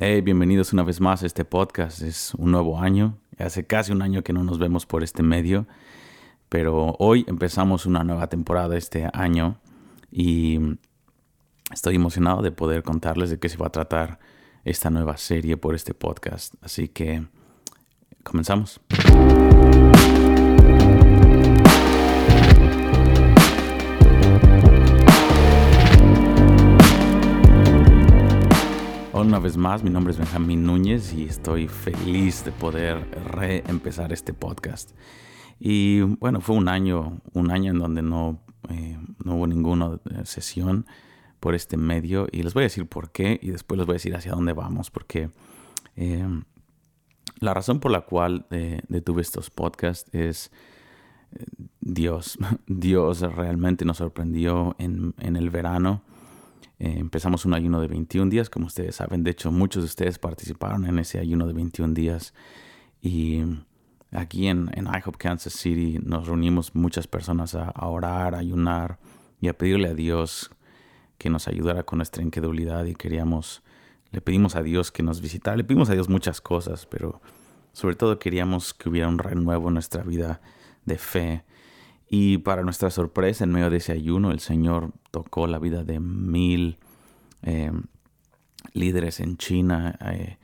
Hey, bienvenidos una vez más a este podcast. Es un nuevo año. Hace casi un año que no nos vemos por este medio, pero hoy empezamos una nueva temporada este año y estoy emocionado de poder contarles de qué se va a tratar esta nueva serie por este podcast. Así que comenzamos. Una vez más, mi nombre es Benjamín Núñez y estoy feliz de poder reempezar este podcast. Y bueno, fue un año, un año en donde no, eh, no hubo ninguna eh, sesión por este medio y les voy a decir por qué y después les voy a decir hacia dónde vamos, porque eh, la razón por la cual detuve estos podcasts es Dios. Dios realmente nos sorprendió en, en el verano eh, empezamos un ayuno de 21 días, como ustedes saben. De hecho, muchos de ustedes participaron en ese ayuno de 21 días. Y aquí en, en IHOP Kansas City nos reunimos muchas personas a, orar, a ayunar y a pedirle a Dios que nos ayudara con nuestra incredulidad y queríamos, le pedimos a Dios que nos visitara, le pedimos a Dios muchas cosas, pero sobre todo queríamos que hubiera un renuevo en nuestra vida de fe y para nuestra sorpresa, en medio de ese ayuno, el Señor tocó la vida de mil eh, líderes en China eh,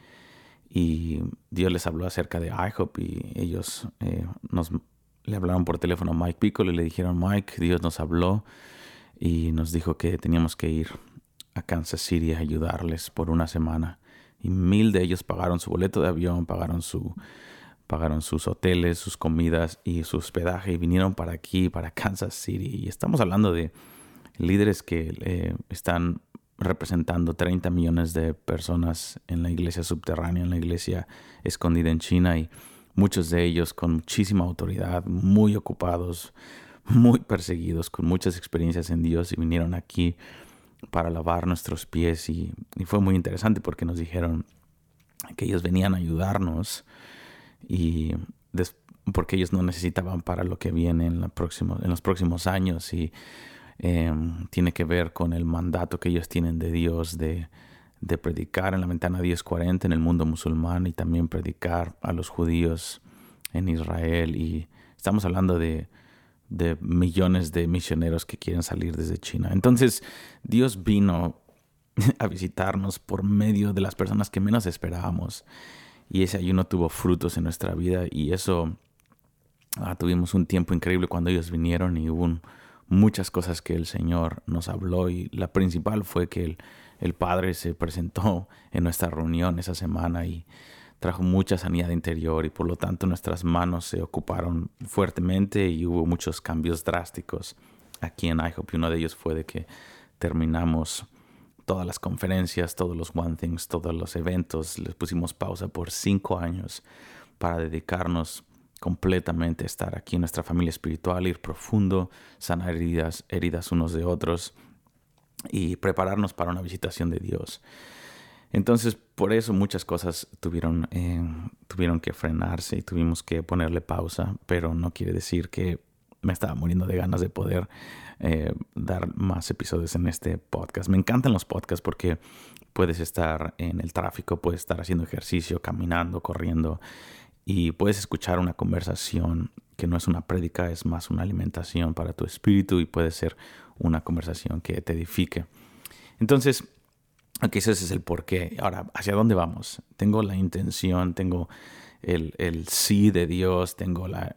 y Dios les habló acerca de IHOP y ellos eh, nos le hablaron por teléfono a Mike Piccolo y le dijeron, Mike, Dios nos habló y nos dijo que teníamos que ir a Kansas City a ayudarles por una semana. Y mil de ellos pagaron su boleto de avión, pagaron su, pagaron sus hoteles, sus comidas y su hospedaje y vinieron para aquí, para Kansas City. Y estamos hablando de líderes que eh, están representando 30 millones de personas en la iglesia subterránea, en la iglesia escondida en China y muchos de ellos con muchísima autoridad, muy ocupados, muy perseguidos, con muchas experiencias en Dios y vinieron aquí para lavar nuestros pies y, y fue muy interesante porque nos dijeron que ellos venían a ayudarnos y porque ellos no necesitaban para lo que viene en, los próximos años y em, tiene que ver con el mandato que ellos tienen de Dios de, predicar en la ventana 1040 en el mundo musulmán y también predicar a los judíos en Israel y estamos hablando de millones de misioneros que quieren salir desde China. Entonces Dios vino a visitarnos por medio de las personas que menos esperábamos y ese ayuno tuvo frutos en nuestra vida y eso ah, tuvimos un tiempo increíble cuando ellos vinieron y hubo muchas cosas que el Señor nos habló y la principal fue que el, el Padre se presentó en nuestra reunión esa semana y trajo mucha sanidad interior y por lo tanto nuestras manos se ocuparon fuertemente y hubo muchos cambios drásticos aquí en IHOP y uno de ellos fue de que terminamos todas las conferencias, todos los One Things, todos los eventos, les pusimos pausa por cinco años para dedicarnos completamente a estar aquí en nuestra familia espiritual, ir profundo, sanar heridas, heridas unos de otros y prepararnos para una visitación de Dios. Entonces, por eso muchas cosas tuvieron, eh, tuvieron que frenarse y tuvimos que ponerle pausa, pero no quiere decir que me estaba muriendo de ganas de poder eh, dar más episodios en este podcast. Me encantan los podcasts porque puedes estar en el tráfico, puedes estar haciendo ejercicio, caminando, corriendo y puedes escuchar una conversación que no es una prédica, es más una alimentación para tu espíritu y puede ser una conversación que te edifique. Entonces, aquí ese es el porqué. Ahora, ¿hacia dónde vamos? Tengo la intención, tengo el, el sí de Dios, tengo la,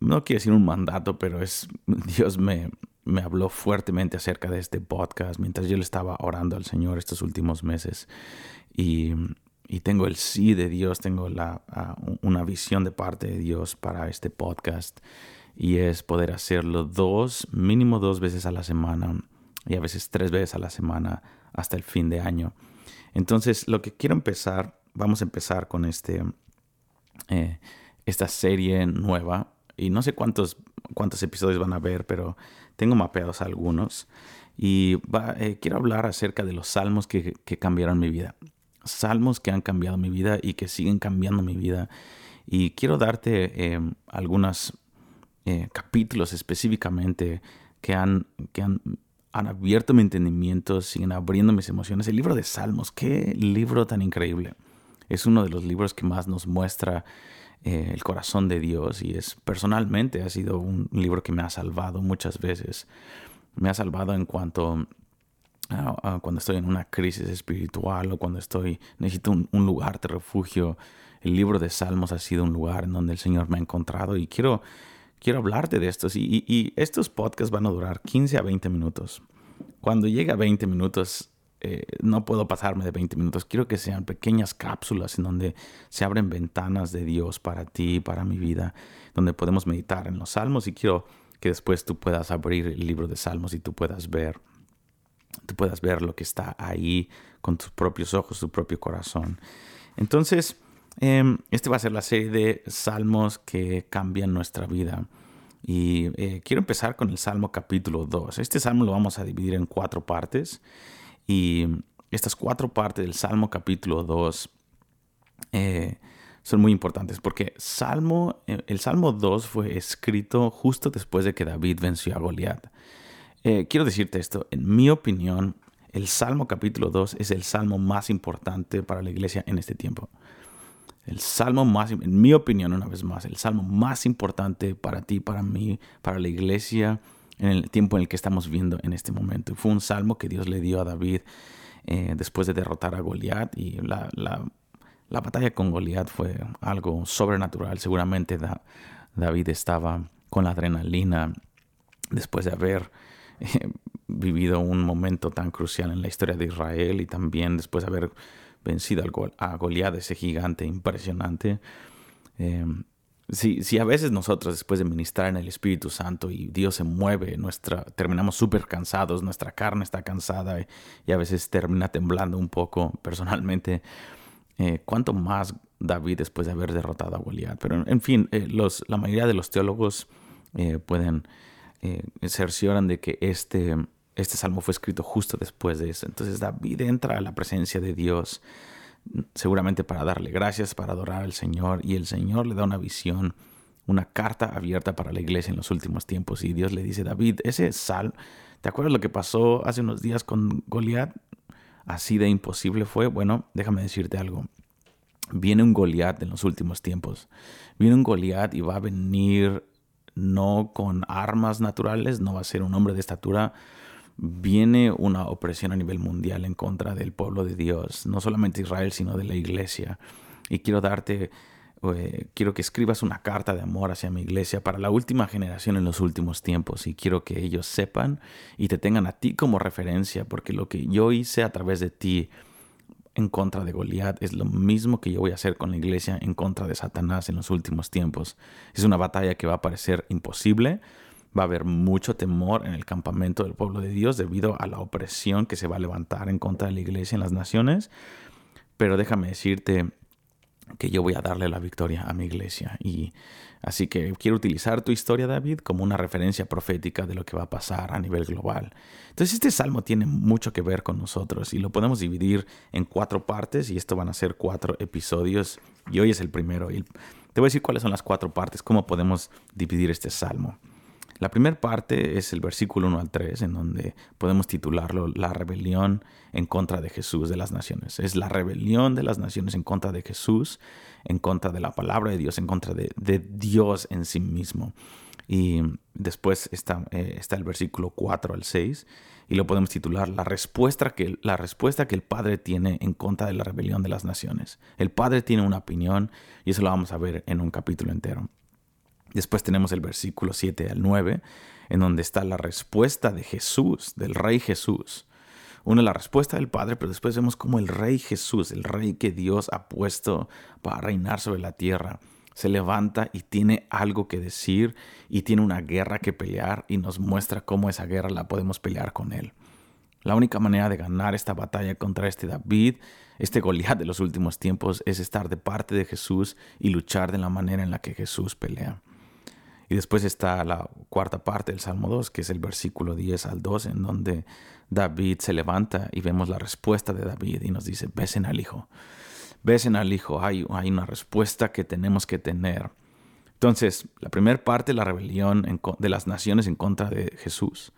no quiero decir un mandato, pero es Dios me, me habló fuertemente acerca de este podcast mientras yo le estaba orando al Señor estos últimos meses. Y, y tengo el sí de Dios, tengo la, una visión de parte de Dios para este podcast. Y es poder hacerlo dos, mínimo dos veces a la semana y a veces tres veces a la semana hasta el fin de año. Entonces, lo que quiero empezar, vamos a empezar con este... Eh, esta serie nueva. Y no sé cuántos, cuántos episodios van a ver, pero tengo mapeados algunos. Y eh, quiero hablar acerca de los salmos que, cambiaron mi vida. Salmos que han cambiado mi vida y que siguen cambiando mi vida. Y quiero darte em, algunos eh, capítulos específicamente que han, que han han abierto mi entendimiento, siguen abriendo mis emociones. El libro de Salmos, qué libro tan increíble. Es uno de los libros que más nos muestra eh, el corazón de Dios y es personalmente ha sido un libro que me ha salvado muchas veces. Me ha salvado en cuanto a, cuando estoy en una crisis espiritual o cuando estoy necesito un, un lugar de refugio. El libro de Salmos ha sido un lugar en donde el Señor me ha encontrado y quiero quiero hablarte de estos y, estos podcasts van a durar 15 a 20 minutos. Cuando llegue a 20 minutos, eh, no puedo pasarme de 20 minutos. Quiero que sean pequeñas cápsulas en donde se abren ventanas de Dios para ti, para mi vida, donde podemos meditar en los salmos y quiero que después tú puedas abrir el libro de salmos y tú puedas ver, tú puedas ver lo que está ahí con tus propios ojos, tu propio corazón. Entonces, Em, este va a ser la serie de salmos que cambian nuestra vida. Y eh, quiero empezar con el Salmo capítulo 2. Este salmo lo vamos a dividir en cuatro partes. Y estas cuatro partes del Salmo capítulo 2 eh, son muy importantes porque salmo, eh, el Salmo 2 fue escrito justo después de que David venció a Goliat. quiero decirte esto, en mi opinión, el Salmo capítulo 2 es el salmo más importante para la iglesia en este tiempo. El salmo más, en mi opinión, una vez más, el salmo más importante para ti, para mí, para la iglesia, en el tiempo en el que estamos viendo en este momento. Fue un salmo que Dios le dio a David eh, después de derrotar a Goliat y la, batalla con Goliat fue algo sobrenatural. Seguramente David estaba con la adrenalina después de haber eh, vivido un momento tan crucial en la historia de Israel y también después de haber vencido a Goliat, ese gigante impresionante. Em, si, a veces nosotros después de ministrar en el Espíritu Santo y Dios se mueve, nuestra, terminamos súper cansados, nuestra carne está cansada y, a veces termina temblando un poco personalmente, eh, ¿cuánto más David después de haber derrotado a Goliat? Pero en fin, eh, la mayoría de los teólogos eh, pueden cercioran de que este este salmo fue escrito justo después de eso. Entonces David entra a la presencia de Dios seguramente para darle gracias, para adorar al Señor y el Señor le da una visión, una carta abierta para la iglesia en los últimos tiempos y Dios le dice, David, ese sal, ¿te acuerdas lo que pasó hace unos días con Goliat? Así de imposible fue. Bueno, déjame decirte algo. Viene un Goliat en los últimos tiempos. Viene un Goliat y va a venir no con armas naturales, no va a ser un hombre de estatura viene una opresión a nivel mundial en contra del pueblo de Dios, no solamente Israel, sino de la iglesia. Y quiero darte, eh, quiero que escribas una carta de amor hacia mi iglesia para la última generación en los últimos tiempos. Y quiero que ellos sepan y te tengan a ti como referencia, porque lo que yo hice a través de ti en contra de Goliat es lo mismo que yo voy a hacer con la iglesia en contra de Satanás en los últimos tiempos. Es una batalla que va a parecer imposible, Va a haber mucho temor en el campamento del pueblo de Dios debido a la opresión que se va a levantar en contra de la iglesia en las naciones. Pero déjame decirte que yo voy a darle la victoria a mi iglesia. Y así que quiero utilizar tu historia, David, como una referencia profética de lo que va a pasar a nivel global. Entonces, este salmo tiene mucho que ver con nosotros y lo podemos dividir en cuatro partes y esto van a ser cuatro episodios y hoy es el primero. Y te voy a decir cuáles son las cuatro partes, cómo podemos dividir este salmo. La primera parte es el versículo 1 al 3, en donde podemos titularlo La rebelión en contra de Jesús de las naciones. Es la rebelión de las naciones en contra de Jesús, en contra de la palabra de Dios, en contra de, Dios en sí mismo. Y después está, eh, el versículo 4 al 6 y lo podemos titular la respuesta, que, la respuesta que el Padre tiene en contra de la rebelión de las naciones. El Padre tiene una opinión y eso lo vamos a ver en un capítulo entero. Después tenemos el versículo 7 al 9, en donde está la respuesta de Jesús, del Rey Jesús. Una, la respuesta del Padre, pero después vemos como el Rey Jesús, el Rey que Dios ha puesto para reinar sobre la tierra, se levanta y tiene algo que decir y tiene una guerra que pelear y nos muestra cómo esa guerra la podemos pelear con Él. La única manera de ganar esta batalla contra este David, este Goliat de los últimos tiempos, es estar de parte de Jesús y luchar de la manera en la que Jesús pelea. Y después está la cuarta parte del Salmo 2, que es el versículo 10 al 12, en donde David se levanta y vemos la respuesta de David y nos dice, besen al Hijo. Besen al Hijo. Hay, hay una respuesta que tenemos que tener. Entonces, la primera parte, la rebelión de las naciones en contra de Jesús.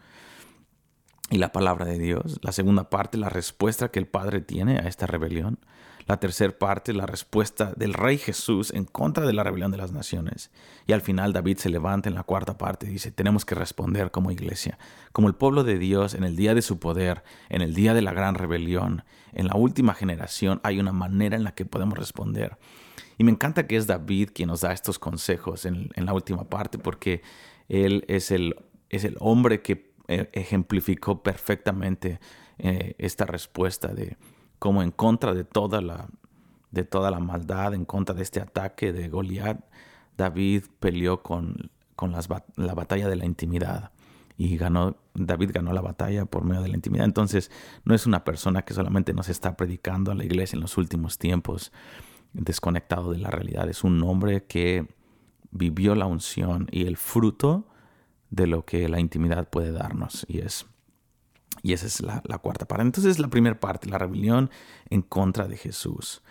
y la palabra de Dios. La segunda parte, la respuesta que el Padre tiene a esta rebelión. La tercera parte, la respuesta del Rey Jesús en contra de la rebelión de las naciones. Y al final David se levanta en la cuarta parte y dice, tenemos que responder como iglesia, como el pueblo de Dios en el día de su poder, en el día de la gran rebelión, en la última generación, hay una manera en la que podemos responder. Y me encanta que es David quien nos da estos consejos en, la última parte, porque él es el, es el hombre que eh, ejemplificó perfectamente eh, esta respuesta de como en contra de toda la, de toda la maldad, en contra de este ataque de Goliat, David peleó con, con la batalla de la intimidad y ganó, David ganó la batalla por medio de la intimidad. Entonces, no es una persona que solamente nos está predicando a la iglesia en los últimos tiempos, desconectado de la realidad. Es un hombre que vivió la unción y el fruto de lo que la intimidad puede darnos. Y es y esa es la, cuarta parte. Entonces, la primera parte, la rebelión en contra de Jesús.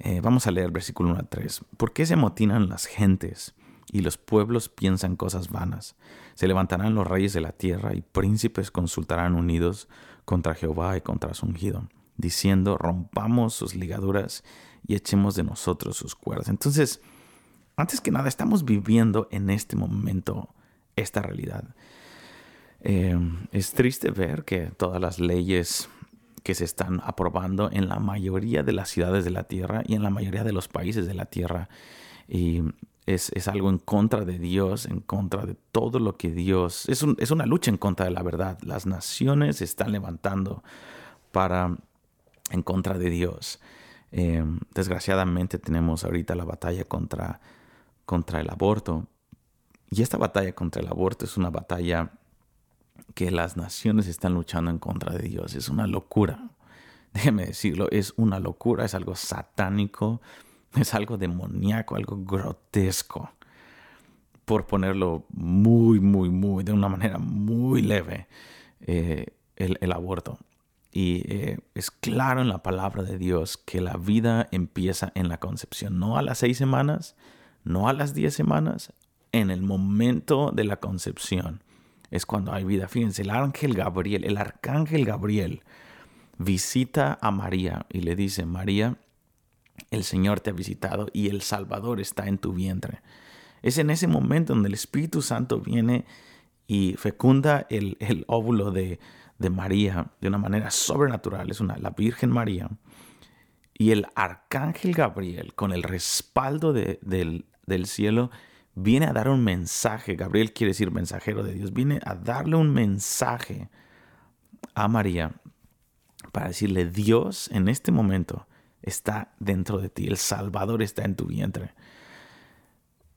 Eh, vamos a leer el versículo 1 a 3. ¿Por qué se amotinan las gentes y los pueblos piensan cosas vanas? Se levantarán los reyes de la tierra y príncipes consultarán unidos contra Jehová y contra su ungido, diciendo, rompamos sus ligaduras y echemos de nosotros sus cuerdas. Entonces, antes que nada, estamos viviendo en este momento esta realidad. Eh, es triste ver que todas las leyes que se están aprobando en la mayoría de las ciudades de la Tierra y en la mayoría de los países de la Tierra y es, algo en contra de Dios, en contra de todo lo que Dios... Es, es una lucha en contra de la verdad. Las naciones se están levantando para en contra de Dios. Eh, desgraciadamente tenemos ahorita la batalla contra, contra el aborto. Y esta batalla contra el aborto es una batalla que las naciones están luchando en contra de Dios. Es una locura. Déjeme decirlo, es una locura, es algo satánico, es algo demoníaco, algo grotesco. Por ponerlo muy, muy, muy, de una manera muy leve, eh, el, aborto. Y eh, es claro en la palabra de Dios que la vida empieza en la concepción, no a las seis semanas, no a las diez semanas, en el momento de la concepción es cuando hay vida. Fíjense, el ángel Gabriel, el arcángel Gabriel visita a María y le dice, María, el Señor te ha visitado y el Salvador está en tu vientre. Es en ese momento donde el Espíritu Santo viene y fecunda el, óvulo de, María de una manera sobrenatural. Es una, la Virgen María. Y el arcángel Gabriel, con el respaldo del, del cielo, viene a dar un mensaje, Gabriel quiere decir mensajero de Dios, viene a darle un mensaje a María para decirle, Dios en este momento está dentro de ti, el Salvador está en tu vientre.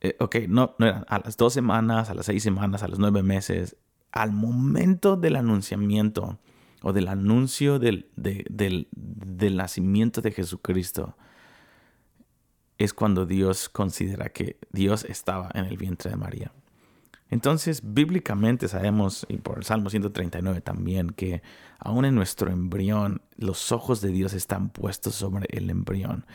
Eh, ok, no, no eran a las dos semanas, a las seis semanas, a los nueve meses, al momento del anunciamiento o del anuncio del, del nacimiento de Jesucristo, es cuando Dios considera que Dios estaba en el vientre de María. Entonces, bíblicamente sabemos, y por el Salmo 139 también, que aún en nuestro embrión, los ojos de Dios están puestos sobre el embrión.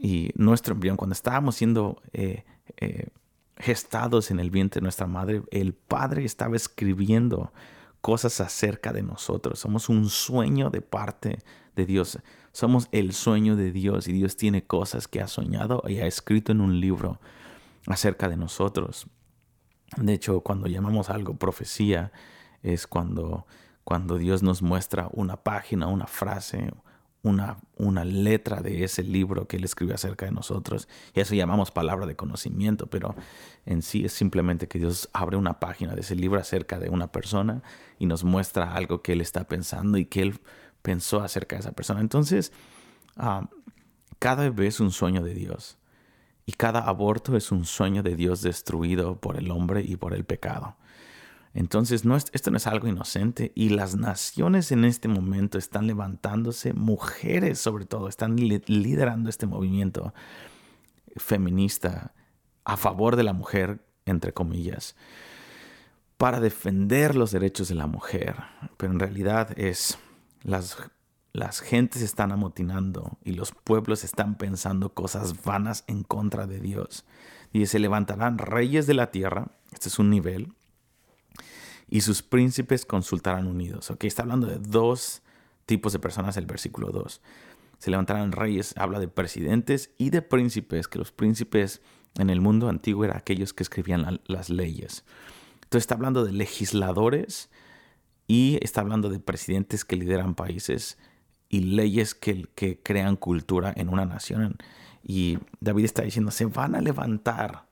Y nuestro embrión, cuando estábamos siendo eh, eh, gestados en el vientre de nuestra madre, el Padre estaba escribiendo cosas acerca de nosotros. Somos un sueño de parte de Dios. Somos el sueño de Dios y Dios tiene cosas que ha soñado y ha escrito en un libro acerca de nosotros. De hecho, cuando llamamos algo profecía, es cuando, cuando Dios nos muestra una página, una frase, una, una, letra de ese libro que Él escribió acerca de nosotros. Y eso llamamos palabra de conocimiento, pero en sí es simplemente que Dios abre una página de ese libro acerca de una persona y nos muestra algo que Él está pensando y que Él pensó acerca de esa persona. Entonces, ah, cada bebé es un sueño de Dios y cada aborto es un sueño de Dios destruido por el hombre y por el pecado. Entonces, no esto no es algo inocente y las naciones en este momento están levantándose, mujeres sobre todo, están liderando este movimiento feminista a favor de la mujer, entre comillas, para defender los derechos de la mujer. Pero en realidad es las, las gentes están amotinando y los pueblos están pensando cosas vanas en contra de Dios. Y se levantarán reyes de la tierra, este es un nivel, y sus príncipes consultarán unidos. Ok, está hablando de dos tipos de personas el versículo 2. Se levantarán reyes, habla de presidentes y de príncipes, que los príncipes en el mundo antiguo eran aquellos que escribían las leyes. Entonces está hablando de legisladores y está hablando de presidentes que lideran países y leyes que, crean cultura en una nación. Y David está diciendo, se van a levantar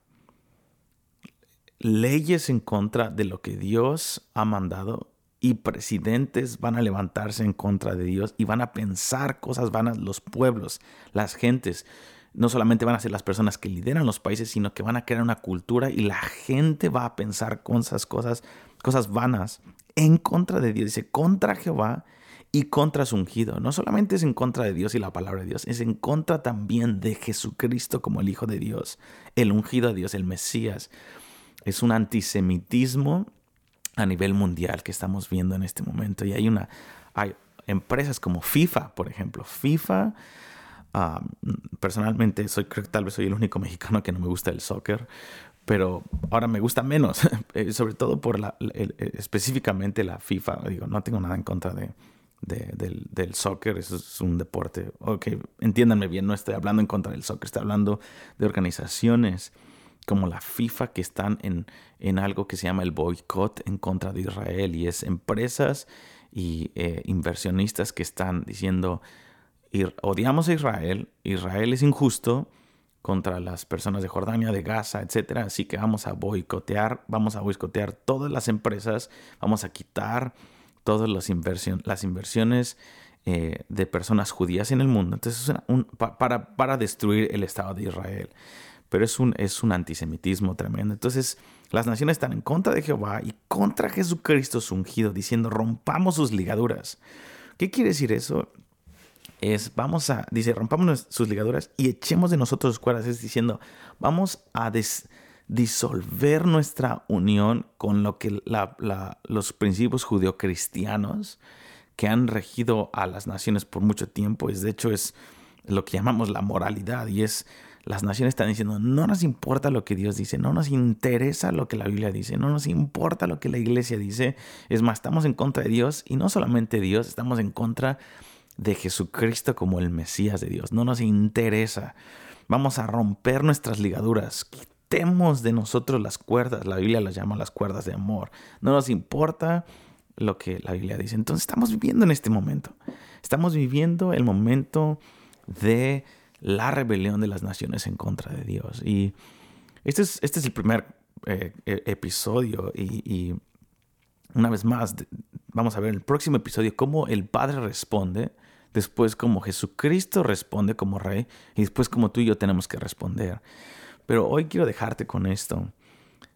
leyes en contra de lo que Dios ha mandado y presidentes van a levantarse en contra de Dios y van a pensar cosas vanas los pueblos, las gentes. No solamente van a ser las personas que lideran los países, sino que van a crear una cultura y la gente va a pensar cosas, cosas, cosas vanas en contra de Dios. Dice, contra Jehová y contra su ungido. No solamente es en contra de Dios y la palabra de Dios, es en contra también de Jesucristo como el Hijo de Dios, el ungido de Dios, el Mesías. Es un antisemitismo a nivel mundial que estamos viendo en este momento. Y hay una, hay empresas como FIFA, por ejemplo. FIFA, personalmente, soy, creo que tal vez soy el único mexicano que no me gusta el soccer, pero ahora me gusta menos, eh, sobre todo por la, específicamente la FIFA. Digo, no tengo nada en contra de, del, del, soccer, eso es un deporte. Ok, entiéndanme bien, no estoy hablando en contra del soccer, estoy hablando de organizaciones como la FIFA que están en, en algo que se llama el boicot en contra de Israel y es empresas y eh, inversionistas que están diciendo odiamos a Israel, Israel es injusto contra las personas de Jordania, de Gaza, etcétera, así que vamos a boicotear, vamos a boicotear todas las empresas, vamos a quitar todas las, las inversiones eh, de personas judías en el mundo. Entonces, para, para destruir el Estado de Israel pero es un, es un antisemitismo tremendo. Entonces, las naciones están en contra de Jehová y contra Jesucristo su ungido, diciendo, rompamos sus ligaduras. ¿Qué quiere decir eso? Es, vamos a, dice, rompamos sus ligaduras y echemos de nosotros cuerdas, es diciendo, vamos a disolver nuestra unión con lo que los principios judeocristianos que han regido a las naciones por mucho tiempo, es de hecho es lo que llamamos la moralidad y es las naciones están diciendo, no nos importa lo que Dios dice, no nos interesa lo que la Biblia dice, no nos importa lo que la iglesia dice. Es más, estamos en contra de Dios y no solamente Dios, estamos en contra de Jesucristo como el Mesías de Dios. No nos interesa. Vamos a romper nuestras ligaduras. Quitemos de nosotros las cuerdas. La Biblia las llama las cuerdas de amor. No nos importa lo que la Biblia dice. Entonces estamos viviendo en este momento. Estamos viviendo el momento de la rebelión de las naciones en contra de Dios. Y este es, este es el primer eh, e, episodio y, una vez más vamos a ver en el próximo episodio cómo el Padre responde, después cómo Jesucristo responde como rey y después cómo tú y yo tenemos que responder. Pero hoy quiero dejarte con esto.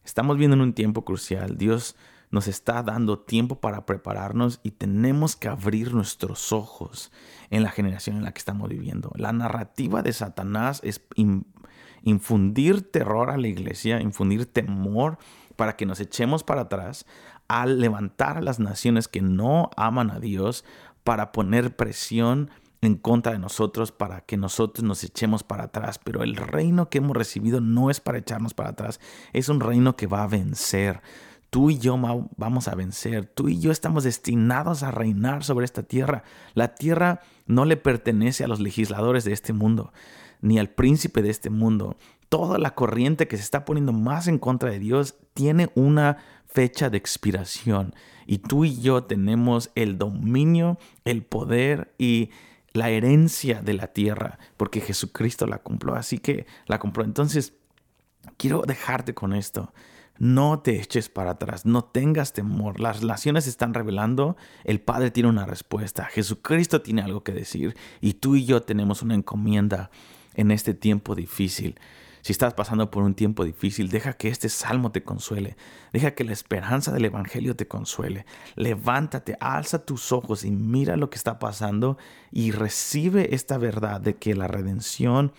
Estamos viendo en un tiempo crucial. Dios nos está dando tiempo para prepararnos y tenemos que abrir nuestros ojos en la generación en la que estamos viviendo. La narrativa de Satanás es infundir terror a la iglesia, infundir temor para que nos echemos para atrás, al levantar a las naciones que no aman a Dios, para poner presión en contra de nosotros para que nosotros nos echemos para atrás. Pero el reino que hemos recibido no es para echarnos para atrás, es un reino que va a vencer. Tú y yo vamos a vencer. Tú y yo estamos destinados a reinar sobre esta tierra. La tierra no le pertenece a los legisladores de este mundo, ni al príncipe de este mundo. Toda la corriente que se está poniendo más en contra de Dios tiene una fecha de expiración. Y tú y yo tenemos el dominio, el poder y la herencia de la tierra, porque Jesucristo la cumplió. Así que la compró. Entonces, quiero dejarte con esto. No te eches para atrás, no tengas temor. Las naciones se están revelando, el Padre tiene una respuesta, Jesucristo tiene algo que decir y tú y yo tenemos una encomienda en este tiempo difícil. Si estás pasando por un tiempo difícil, deja que este salmo te consuele. Deja que la esperanza del Evangelio te consuele. Levántate, alza tus ojos y mira lo que está pasando y recibe esta verdad de que la redención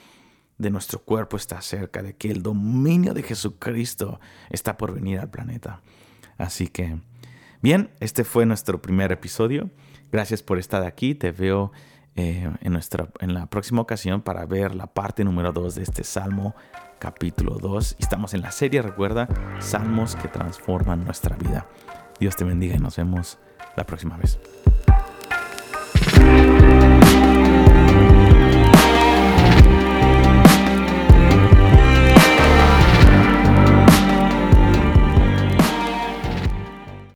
de nuestro cuerpo está cerca, de que el dominio de Jesucristo está por venir al planeta. Así que, bien, este fue nuestro primer episodio. Gracias por estar aquí. Te veo eh, en, nuestra, en la próxima ocasión para ver la parte número 2 de este Salmo capítulo 2. Estamos en la serie, recuerda, Salmos que transforman nuestra vida. Dios te bendiga y nos vemos la próxima vez.